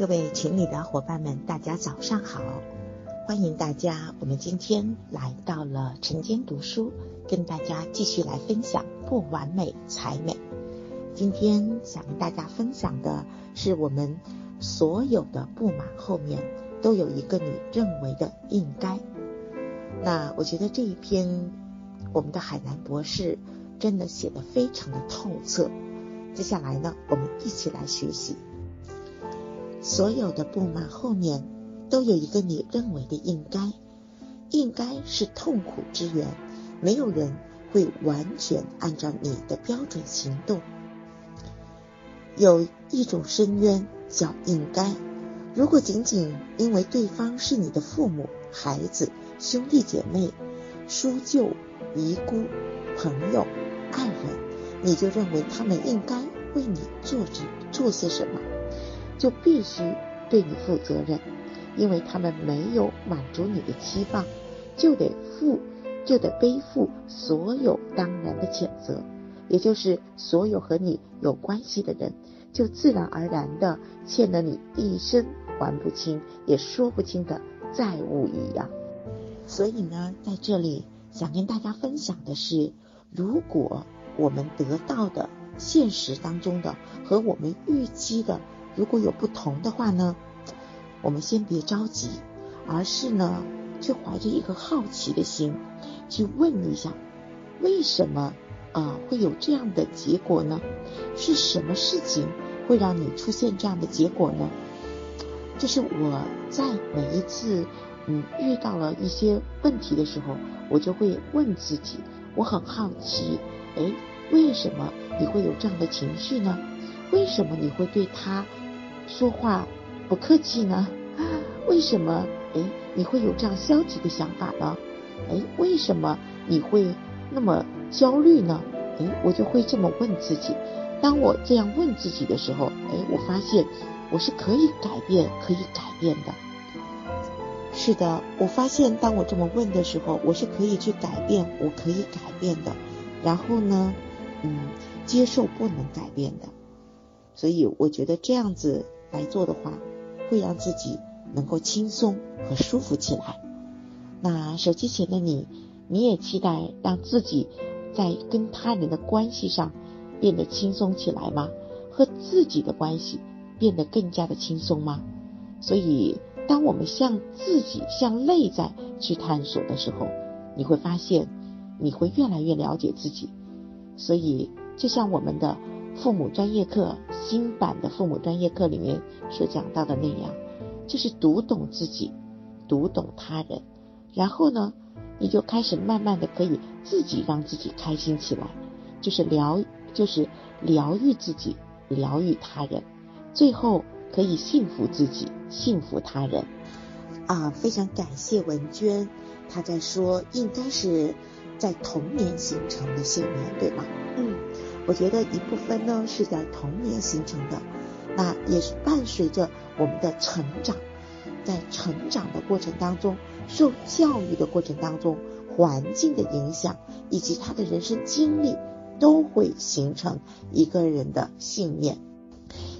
各位群里的伙伴们，大家早上好！欢迎大家，我们今天来到了晨间读书，跟大家继续来分享不完美才美。今天想跟大家分享的是，我们所有的不满后面都有一个你认为的应该。那我觉得这一篇我们的海南博士真的写得非常的透彻。接下来呢，我们一起来学习。所有的不满后面都有一个你认为的应该，应该是痛苦之源，没有人会完全按照你的标准行动。有一种深渊叫应该，如果仅仅因为对方是你的父母、孩子、兄弟姐妹、叔舅、姨姑、朋友、爱人，你就认为他们应该为你做着做些什么。就必须对你负责任，因为他们没有满足你的期望，就得负，就得背负所有当然的谴责，也就是所有和你有关系的人，就自然而然的欠了你一生还不清也说不清的债务一样。所以呢，在这里想跟大家分享的是，如果我们得到的现实当中的和我们预期的。如果有不同的话呢，我们先别着急，而是呢，去怀着一个好奇的心，去问一下，为什么啊会有这样的结果呢？是什么事情会让你出现这样的结果呢？就是我在每一次嗯遇到了一些问题的时候，我就会问自己，我很好奇，哎，为什么你会有这样的情绪呢？为什么你会对他？说话不客气呢？为什么？哎，你会有这样消极的想法呢？哎，为什么你会那么焦虑呢？哎，我就会这么问自己。当我这样问自己的时候，哎，我发现我是可以改变，可以改变的。是的，我发现当我这么问的时候，我是可以去改变，我可以改变的。然后呢，嗯，接受不能改变的。所以我觉得这样子。来做的话，会让自己能够轻松和舒服起来。那手机前的你，你也期待让自己在跟他人的关系上变得轻松起来吗？和自己的关系变得更加的轻松吗？所以，当我们向自己、向内在去探索的时候，你会发现，你会越来越了解自己。所以，就像我们的。父母专业课新版的父母专业课里面所讲到的那样，就是读懂自己，读懂他人，然后呢，你就开始慢慢的可以自己让自己开心起来，就是疗，就是疗愈自己，疗愈他人，最后可以幸福自己，幸福他人。啊，非常感谢文娟，她在说应该是在童年形成的信念，对吗？嗯。我觉得一部分呢是在童年形成的，那也是伴随着我们的成长，在成长的过程当中，受教育的过程当中，环境的影响以及他的人生经历，都会形成一个人的信念。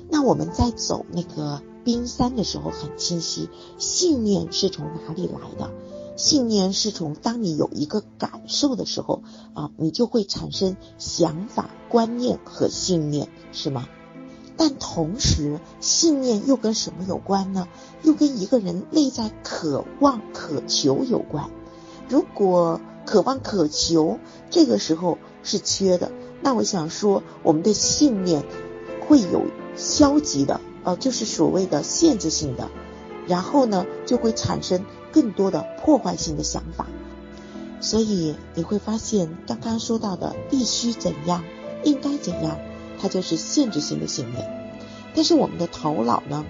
那我们在走那个冰山的时候很清晰，信念是从哪里来的？信念是从当你有一个感受的时候啊，你就会产生想法、观念和信念，是吗？但同时，信念又跟什么有关呢？又跟一个人内在渴望、渴求有关。如果渴望、渴求这个时候是缺的，那我想说，我们的信念会有消极的，呃，就是所谓的限制性的，然后呢，就会产生。更多的破坏性的想法，所以你会发现，刚刚说到的必须怎样，应该怎样，它就是限制性的信念。但是我们的头脑呢，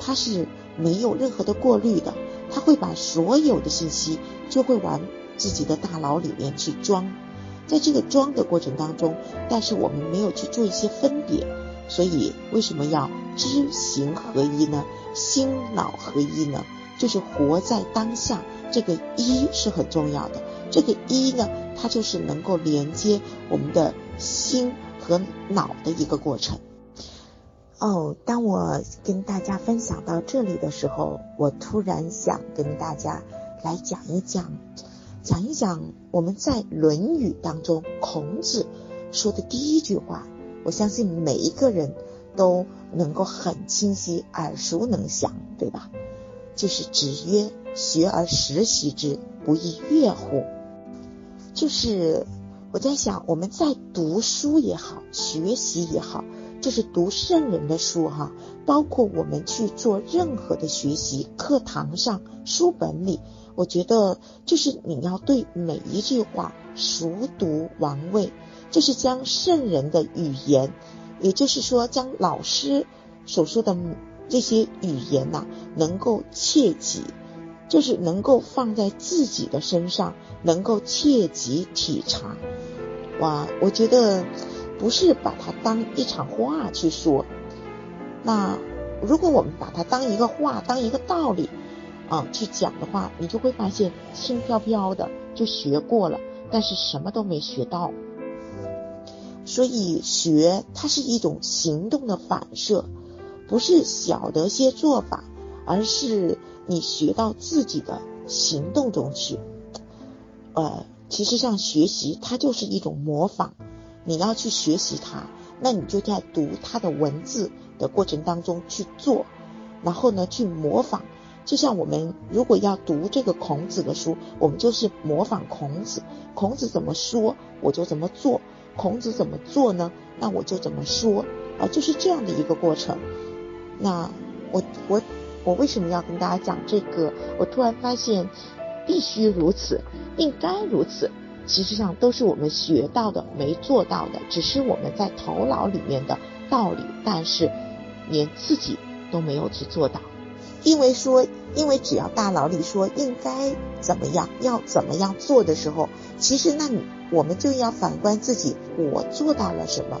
它是没有任何的过滤的，它会把所有的信息就会往自己的大脑里面去装，在这个装的过程当中，但是我们没有去做一些分别，所以为什么要知行合一呢？心脑合一呢？就是活在当下，这个一是很重要的。这个一呢，它就是能够连接我们的心和脑的一个过程。哦，当我跟大家分享到这里的时候，我突然想跟大家来讲一讲，讲一讲我们在《论语》当中孔子说的第一句话。我相信每一个人都能够很清晰、耳熟能详，对吧？就是子曰：“学而时习之，不亦说乎？”就是我在想，我们在读书也好，学习也好。就是读圣人的书哈，包括我们去做任何的学习，课堂上、书本里，我觉得就是你要对每一句话熟读王味，就是将圣人的语言，也就是说将老师所说的这些语言呐，能够切记，就是能够放在自己的身上，能够切记体察。哇，我觉得。不是把它当一场话去说，那如果我们把它当一个话、当一个道理啊去讲的话，你就会发现轻飘飘的就学过了，但是什么都没学到。所以学它是一种行动的反射，不是晓得些做法，而是你学到自己的行动中去。呃，其实像学习，它就是一种模仿。你要去学习它，那你就在读它的文字的过程当中去做，然后呢去模仿。就像我们如果要读这个孔子的书，我们就是模仿孔子。孔子怎么说，我就怎么做；孔子怎么做呢，那我就怎么说啊，就是这样的一个过程。那我我我为什么要跟大家讲这个？我突然发现，必须如此，应该如此。其实上都是我们学到的，没做到的，只是我们在头脑里面的道理，但是连自己都没有去做到。因为说，因为只要大脑里说应该怎么样，要怎么样做的时候，其实那你我们就要反观自己，我做到了什么？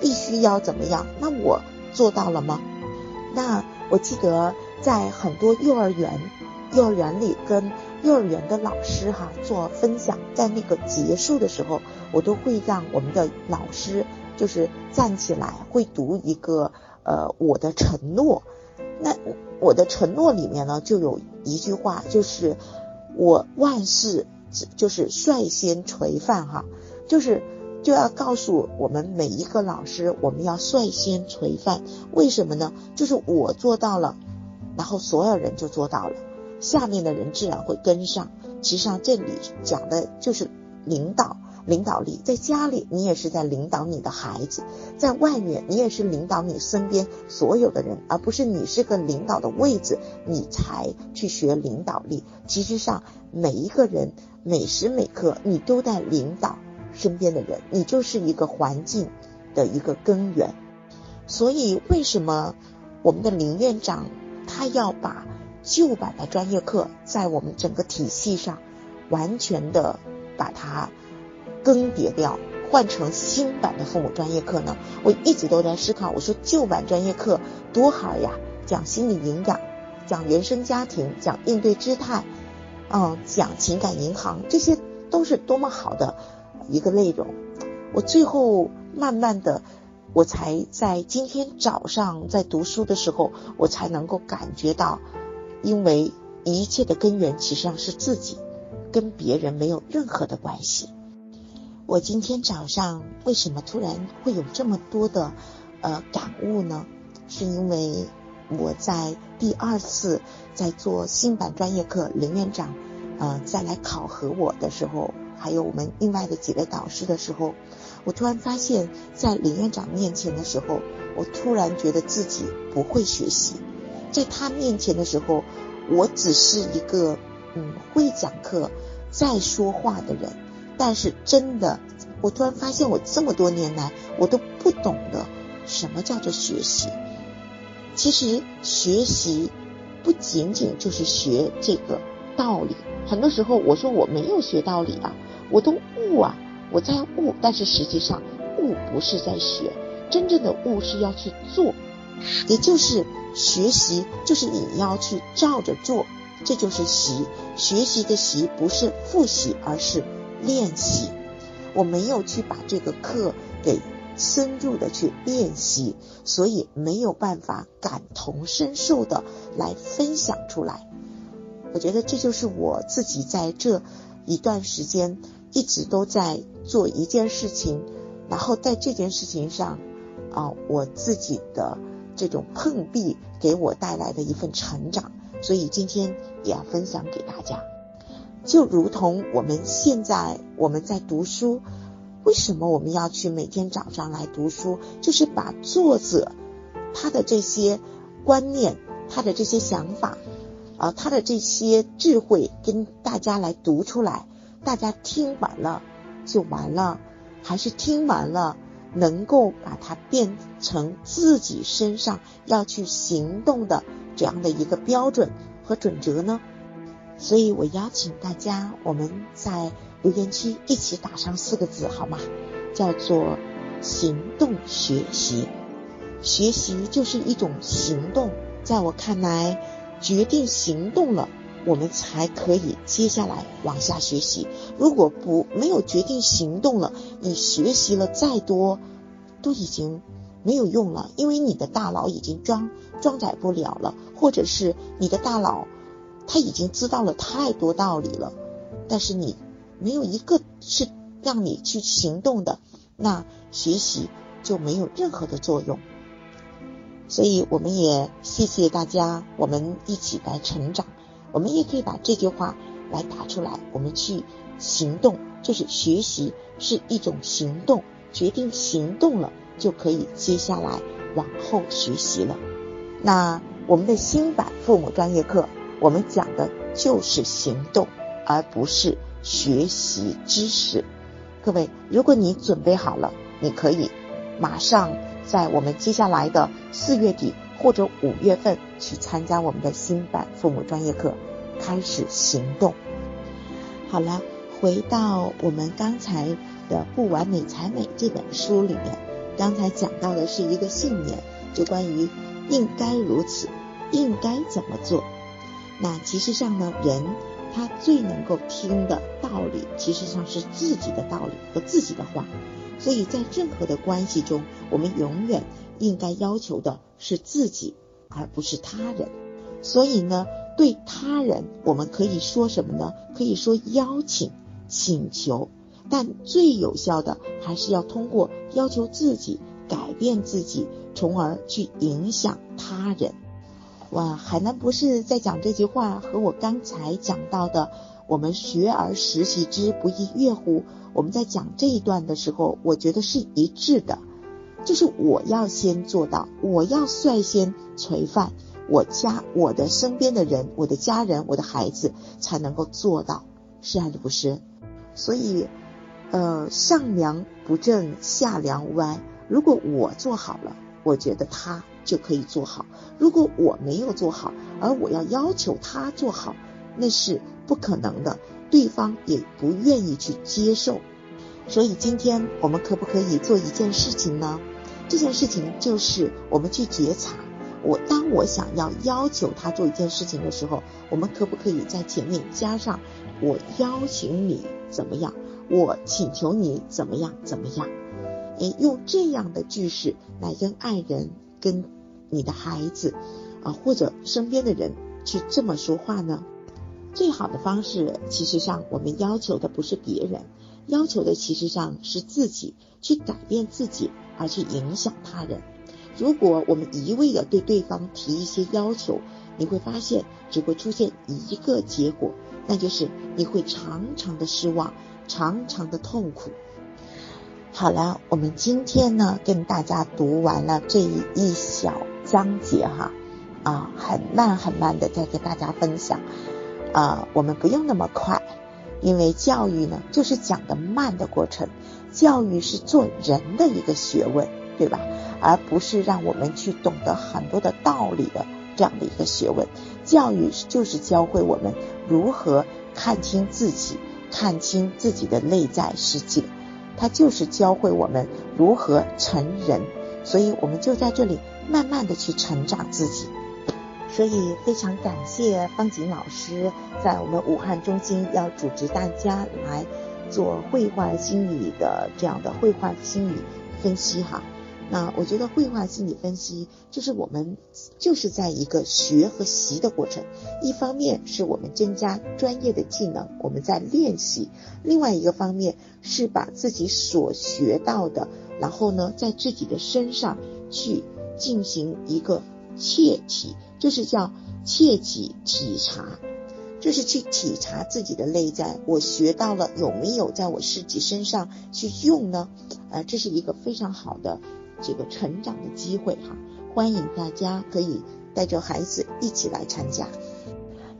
必须要怎么样？那我做到了吗？那我记得在很多幼儿园，幼儿园里跟。幼儿园的老师哈做分享，在那个结束的时候，我都会让我们的老师就是站起来，会读一个呃我的承诺。那我的承诺里面呢，就有一句话，就是我万事就是率先垂范哈，就是就要告诉我们每一个老师，我们要率先垂范。为什么呢？就是我做到了，然后所有人就做到了。下面的人自然会跟上。其实上这里讲的就是领导，领导力。在家里，你也是在领导你的孩子；在外面，你也是领导你身边所有的人，而不是你是个领导的位置，你才去学领导力。其实上，每一个人每时每刻，你都在领导身边的人，你就是一个环境的一个根源。所以，为什么我们的林院长他要把？旧版的专业课在我们整个体系上完全的把它更迭掉，换成新版的父母专业课呢？我一直都在思考，我说旧版专业课多好呀，讲心理营养，讲原生家庭，讲应对姿态，嗯，讲情感银行，这些都是多么好的一个内容。我最后慢慢的，我才在今天早上在读书的时候，我才能够感觉到。因为一切的根源其实上是自己，跟别人没有任何的关系。我今天早上为什么突然会有这么多的呃感悟呢？是因为我在第二次在做新版专业课，林院长呃再来考核我的时候，还有我们另外的几位导师的时候，我突然发现，在林院长面前的时候，我突然觉得自己不会学习。在他面前的时候，我只是一个嗯会讲课、在说话的人。但是真的，我突然发现，我这么多年来，我都不懂得什么叫做学习。其实学习不仅仅就是学这个道理。很多时候，我说我没有学道理啊，我都悟啊，我在悟。但是实际上，悟不是在学，真正的悟是要去做。也就是学习，就是你要去照着做，这就是习。学习的习不是复习，而是练习。我没有去把这个课给深入的去练习，所以没有办法感同身受的来分享出来。我觉得这就是我自己在这一段时间一直都在做一件事情，然后在这件事情上啊，我自己的这种碰壁给我带来的一份成长，所以今天也要分享给大家。就如同我们现在我们在读书，为什么我们要去每天早上来读书？就是把作者他的这些观念、他的这些想法。啊，他的这些智慧跟大家来读出来，大家听完了就完了，还是听完了能够把它变成自己身上要去行动的这样的一个标准和准则呢？所以我邀请大家，我们在留言区一起打上四个字好吗？叫做行动学习，学习就是一种行动，在我看来。决定行动了，我们才可以接下来往下学习。如果不没有决定行动了，你学习了再多，都已经没有用了，因为你的大脑已经装装载不了了，或者是你的大脑他已经知道了太多道理了，但是你没有一个是让你去行动的，那学习就没有任何的作用。所以我们也谢谢大家，我们一起来成长。我们也可以把这句话来打出来，我们去行动，就是学习是一种行动，决定行动了，就可以接下来往后学习了。那我们的新版父母专业课，我们讲的就是行动，而不是学习知识。各位，如果你准备好了，你可以马上。在我们接下来的四月底或者五月份去参加我们的新版父母专业课，开始行动。好了，回到我们刚才的《不完美才美》这本书里面，刚才讲到的是一个信念，就关于应该如此，应该怎么做。那其实上呢，人他最能够听的道理，其实上是自己的道理和自己的话。所以在任何的关系中，我们永远应该要求的是自己，而不是他人。所以呢，对他人，我们可以说什么呢？可以说邀请、请求，但最有效的还是要通过要求自己改变自己，从而去影响他人。哇，海南博士在讲这句话，和我刚才讲到的。我们学而时习之，不亦乐乎？我们在讲这一段的时候，我觉得是一致的，就是我要先做到，我要率先垂范，我家我的身边的人，我的家人，我的孩子才能够做到，是还是不是？所以，呃，上梁不正下梁歪。如果我做好了，我觉得他就可以做好；如果我没有做好，而我要要求他做好，那是。不可能的，对方也不愿意去接受，所以今天我们可不可以做一件事情呢？这件事情就是我们去觉察，我当我想要要求他做一件事情的时候，我们可不可以在前面加上我邀请你怎么样？我请求你怎么样？怎么样？哎，用这样的句式来跟爱人、跟你的孩子啊，或者身边的人去这么说话呢？最好的方式，其实上我们要求的不是别人，要求的其实上是自己去改变自己，而去影响他人。如果我们一味的对对方提一些要求，你会发现只会出现一个结果，那就是你会常常的失望，常常的痛苦。好了，我们今天呢跟大家读完了这一小章节哈，啊，很慢很慢的在跟大家分享。啊，我们不用那么快，因为教育呢就是讲的慢的过程。教育是做人的一个学问，对吧？而不是让我们去懂得很多的道理的这样的一个学问。教育就是教会我们如何看清自己，看清自己的内在世界。它就是教会我们如何成人。所以我们就在这里慢慢的去成长自己。所以非常感谢方景老师在我们武汉中心要组织大家来做绘画心理的这样的绘画心理分析哈。那我觉得绘画心理分析就是我们就是在一个学和习的过程，一方面是我们增加专业的技能，我们在练习；另外一个方面是把自己所学到的，然后呢，在自己的身上去进行一个切体，就是叫切己体察，就是去体察自己的内在，我学到了有没有在我自己身上去用呢？呃，这是一个非常好的。这个成长的机会哈，欢迎大家可以带着孩子一起来参加。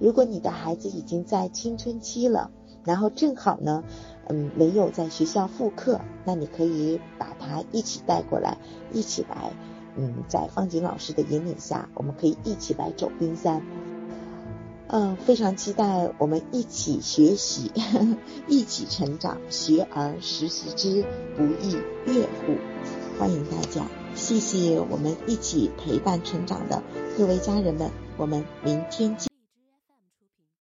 如果你的孩子已经在青春期了，然后正好呢，嗯，没有在学校复课，那你可以把他一起带过来，一起来，嗯，在方景老师的引领下，我们可以一起来走冰山。嗯，非常期待我们一起学习，一起成长。学而时习之，不亦乐乎？欢迎大家，谢谢我们一起陪伴成长的各位家人们，我们明天见。